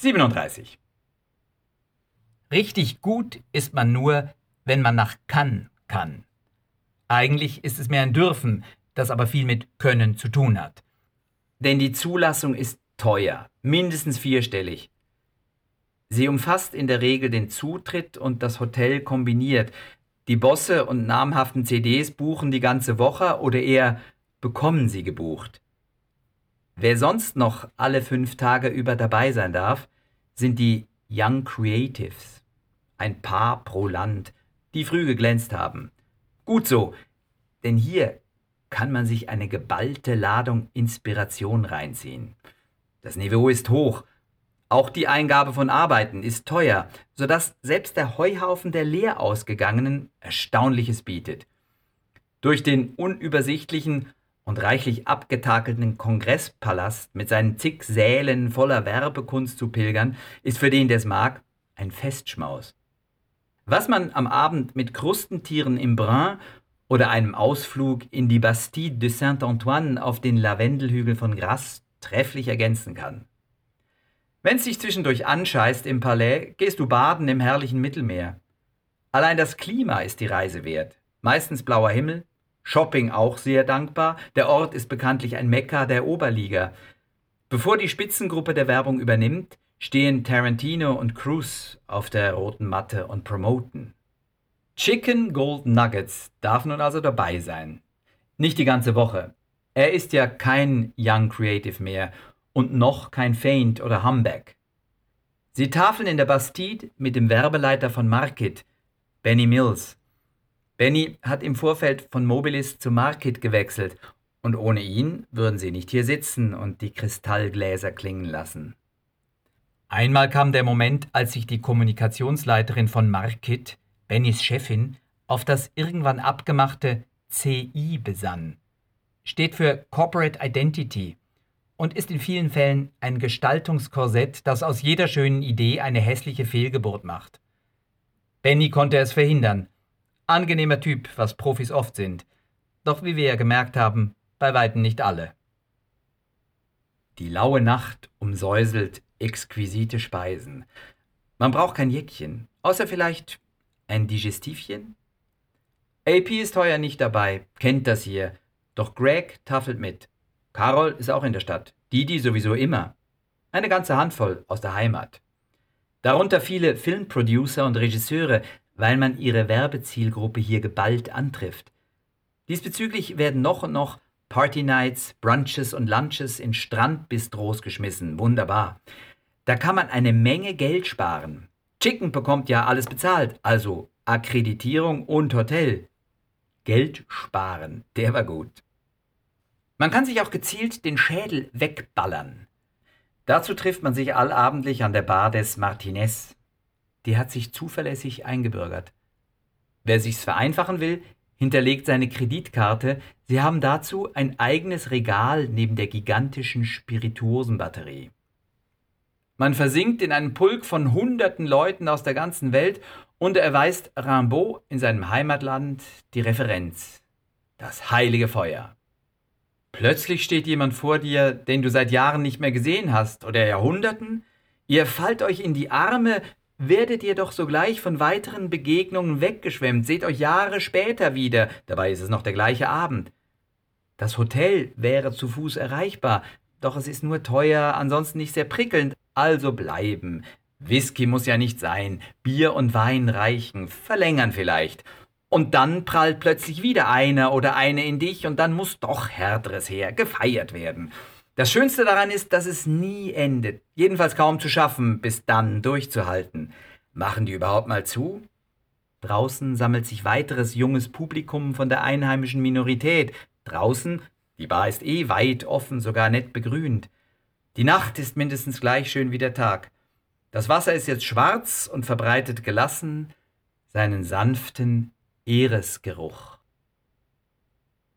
37. Richtig gut ist man nur, wenn man nach kann kann. Eigentlich ist es mehr ein Dürfen, das aber viel mit Können zu tun hat. Denn die Zulassung ist teuer, mindestens vierstellig. Sie umfasst in der Regel den Zutritt und das Hotel kombiniert. Die Bosse und namhaften CDs buchen die ganze Woche oder eher bekommen sie gebucht. Wer sonst noch alle fünf Tage über dabei sein darf, sind die Young Creatives. Ein Paar pro Land, die früh geglänzt haben. Gut so, denn hier kann man sich eine geballte Ladung Inspiration reinziehen. Das Niveau ist hoch, auch die Eingabe von Arbeiten ist teuer, sodass selbst der Heuhaufen der Lehrausgegangenen Erstaunliches bietet. Durch den unübersichtlichen und reichlich abgetakelten Kongresspalast mit seinen zig Sälen voller Werbekunst zu pilgern, ist für den, der es mag, ein Festschmaus. Was man am Abend mit Krustentieren im Brun oder einem Ausflug in die Bastide de Saint-Antoine auf den Lavendelhügel von Grasse trefflich ergänzen kann. Wenn es dich zwischendurch anscheißt im Palais, gehst du baden im herrlichen Mittelmeer. Allein das Klima ist die Reise wert. Meistens blauer Himmel, Shopping auch sehr dankbar. Der Ort ist bekanntlich ein Mekka der Oberliga. Bevor die Spitzengruppe der Werbung übernimmt, stehen Tarantino und Cruz auf der roten Matte und promoten. Chicken Gold Nuggets darf nun also dabei sein. Nicht die ganze Woche. Er ist ja kein Young Creative mehr und noch kein Feint oder Humbeck. Sie tafeln in der Bastide mit dem Werbeleiter von Market, Benny Mills. Benny hat im Vorfeld von Mobilis zu Market gewechselt und ohne ihn würden sie nicht hier sitzen und die Kristallgläser klingen lassen. Einmal kam der Moment, als sich die Kommunikationsleiterin von Market, Bennys Chefin, auf das irgendwann abgemachte CI besann. Steht für Corporate Identity und ist in vielen Fällen ein Gestaltungskorsett, das aus jeder schönen Idee eine hässliche Fehlgeburt macht. Benny konnte es verhindern Angenehmer Typ, was Profis oft sind. Doch wie wir ja gemerkt haben, bei weitem nicht alle. Die laue Nacht umsäuselt exquisite Speisen. Man braucht kein Jäckchen, außer vielleicht ein Digestivchen. AP ist heuer nicht dabei, kennt das hier, doch Greg taffelt mit. Carol ist auch in der Stadt, Didi sowieso immer. Eine ganze Handvoll aus der Heimat. Darunter viele Filmproducer und Regisseure, weil man ihre Werbezielgruppe hier geballt antrifft. Diesbezüglich werden noch und noch Party Nights, Brunches und Lunches in Strandbistros geschmissen. Wunderbar. Da kann man eine Menge Geld sparen. Chicken bekommt ja alles bezahlt, also Akkreditierung und Hotel. Geld sparen, der war gut. Man kann sich auch gezielt den Schädel wegballern. Dazu trifft man sich allabendlich an der Bar des Martinez die hat sich zuverlässig eingebürgert. Wer sich's vereinfachen will, hinterlegt seine Kreditkarte. Sie haben dazu ein eigenes Regal neben der gigantischen Spirituosenbatterie. Man versinkt in einen Pulk von hunderten Leuten aus der ganzen Welt und erweist Rimbaud in seinem Heimatland die Referenz. Das heilige Feuer. Plötzlich steht jemand vor dir, den du seit Jahren nicht mehr gesehen hast oder Jahrhunderten. Ihr fallt euch in die Arme, werdet ihr doch sogleich von weiteren Begegnungen weggeschwemmt, seht euch Jahre später wieder, dabei ist es noch der gleiche Abend. Das Hotel wäre zu Fuß erreichbar, doch es ist nur teuer, ansonsten nicht sehr prickelnd, also bleiben. Whisky muss ja nicht sein, Bier und Wein reichen, verlängern vielleicht. Und dann prallt plötzlich wieder einer oder eine in dich und dann muss doch härteres her, gefeiert werden. Das Schönste daran ist, dass es nie endet. Jedenfalls kaum zu schaffen, bis dann durchzuhalten. Machen die überhaupt mal zu? Draußen sammelt sich weiteres junges Publikum von der einheimischen Minorität. Draußen, die Bar ist eh weit offen, sogar nett begrünt. Die Nacht ist mindestens gleich schön wie der Tag. Das Wasser ist jetzt schwarz und verbreitet gelassen seinen sanften Eresgeruch.